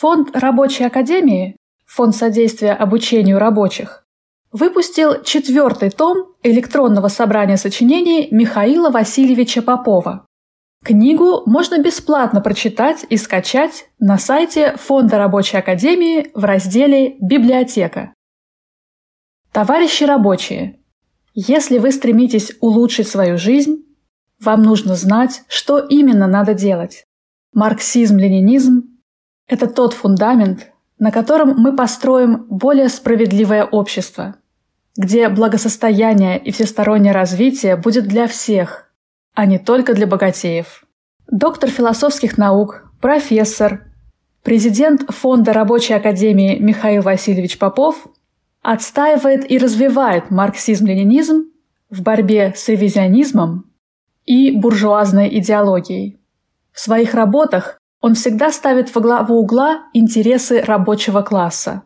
Фонд Рабочей Академии, Фонд содействия обучению рабочих, выпустил четвертый том электронного собрания сочинений Михаила Васильевича Попова. Книгу можно бесплатно прочитать и скачать на сайте Фонда Рабочей Академии в разделе «Библиотека». Товарищи рабочие, если вы стремитесь улучшить свою жизнь, вам нужно знать, что именно надо делать. Марксизм-ленинизм – это тот фундамент, на котором мы построим более справедливое общество, где благосостояние и всестороннее развитие будет для всех – а не только для богатеев. Доктор философских наук, профессор, президент Фонда Рабочей Академии Михаил Васильевич Попов отстаивает и развивает марксизм-ленинизм в борьбе с ревизионизмом и буржуазной идеологией. В своих работах он всегда ставит во главу угла интересы рабочего класса.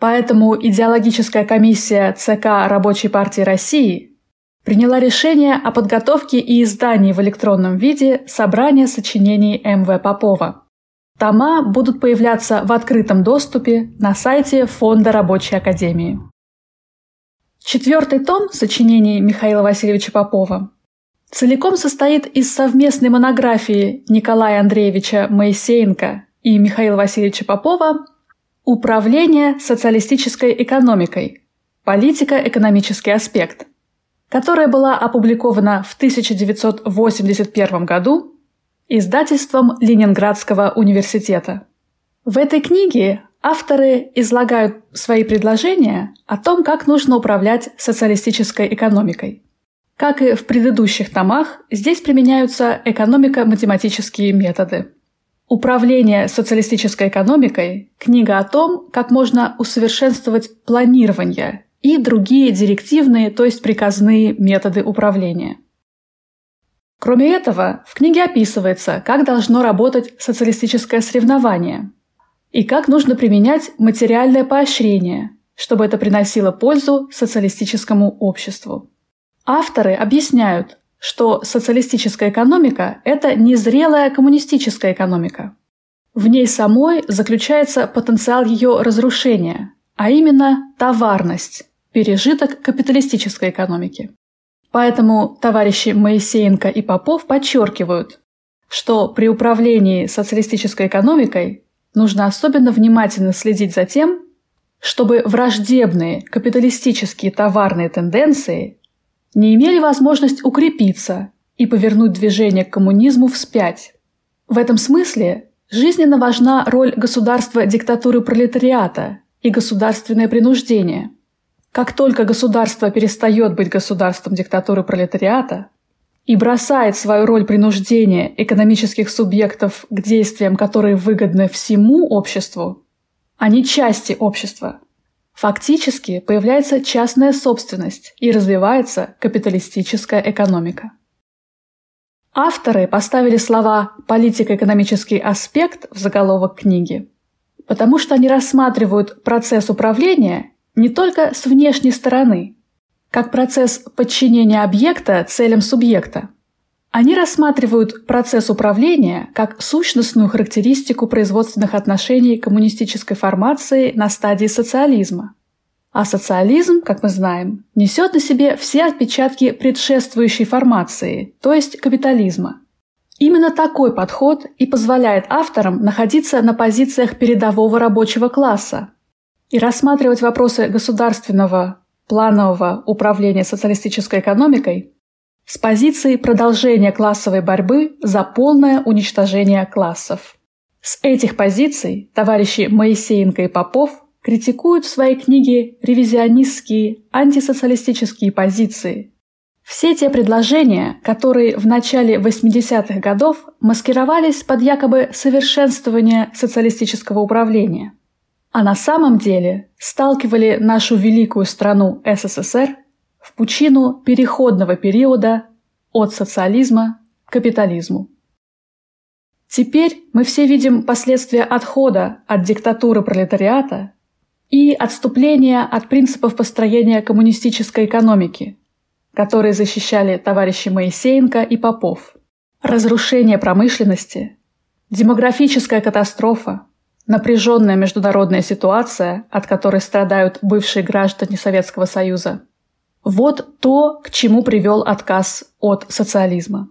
Поэтому идеологическая комиссия ЦК Рабочей партии России приняла решение о подготовке и издании в электронном виде собрания сочинений М.В. Попова. Тома будут появляться в открытом доступе на сайте Фонда Рабочей Академии. Четвертый том сочинений Михаила Васильевича Попова целиком состоит из совместной монографии Николая Андреевича Моисеенко и Михаила Васильевича Попова «Управление социалистической экономикой. Политико-экономический аспект», которая была опубликована в 1981 году издательством Ленинградского университета. В этой книге авторы излагают свои предложения о том, как нужно управлять социалистической экономикой. Как и в предыдущих томах, здесь применяются экономико-математические методы. Управление социалистической экономикой – книга о том, как можно усовершенствовать планирование и другие директивные, то есть приказные методы управления. Кроме этого, в книге описывается, как должно работать социалистическое соревнование и как нужно применять материальное поощрение, чтобы это приносило пользу социалистическому обществу. Авторы объясняют, что социалистическая экономика – это незрелая коммунистическая экономика. В ней самой заключается потенциал ее разрушения, а именно товарность, пережиток капиталистической экономики. Поэтому товарищи Моисеенко и Попов подчеркивают, что при управлении социалистической экономикой нужно особенно внимательно следить за тем, чтобы враждебные капиталистические товарные тенденции не имели возможность укрепиться и повернуть движение к коммунизму вспять. В этом смысле жизненно важна роль государства диктатуры пролетариата и государственное принуждение – как только государство перестает быть государством диктатуры пролетариата и бросает свою роль принуждения экономических субъектов к действиям, которые выгодны всему обществу, а не части общества, фактически появляется частная собственность и развивается капиталистическая экономика. Авторы поставили слова «политико-экономический аспект» в заголовок книги, потому что они рассматривают процесс управления не только с внешней стороны, как процесс подчинения объекта целям субъекта. Они рассматривают процесс управления как сущностную характеристику производственных отношений коммунистической формации на стадии социализма. А социализм, как мы знаем, несет на себе все отпечатки предшествующей формации, то есть капитализма. Именно такой подход и позволяет авторам находиться на позициях передового рабочего класса, и рассматривать вопросы государственного планового управления социалистической экономикой с позиции продолжения классовой борьбы за полное уничтожение классов. С этих позиций товарищи Моисеенко и Попов критикуют в своей книге ревизионистские антисоциалистические позиции. Все те предложения, которые в начале 80-х годов маскировались под якобы совершенствование социалистического управления – а на самом деле сталкивали нашу великую страну СССР в пучину переходного периода от социализма к капитализму. Теперь мы все видим последствия отхода от диктатуры пролетариата и отступления от принципов построения коммунистической экономики, которые защищали товарищи Моисеенко и Попов. Разрушение промышленности, демографическая катастрофа, напряженная международная ситуация, от которой страдают бывшие граждане Советского Союза. Вот то, к чему привел отказ от социализма.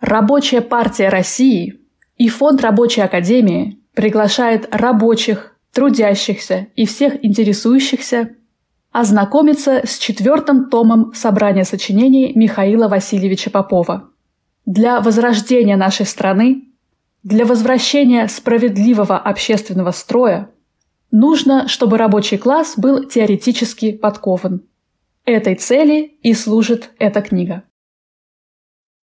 Рабочая партия России и Фонд Рабочей Академии приглашает рабочих, трудящихся и всех интересующихся ознакомиться с четвертым томом собрания сочинений Михаила Васильевича Попова. Для возрождения нашей страны для возвращения справедливого общественного строя нужно, чтобы рабочий класс был теоретически подкован. Этой цели и служит эта книга.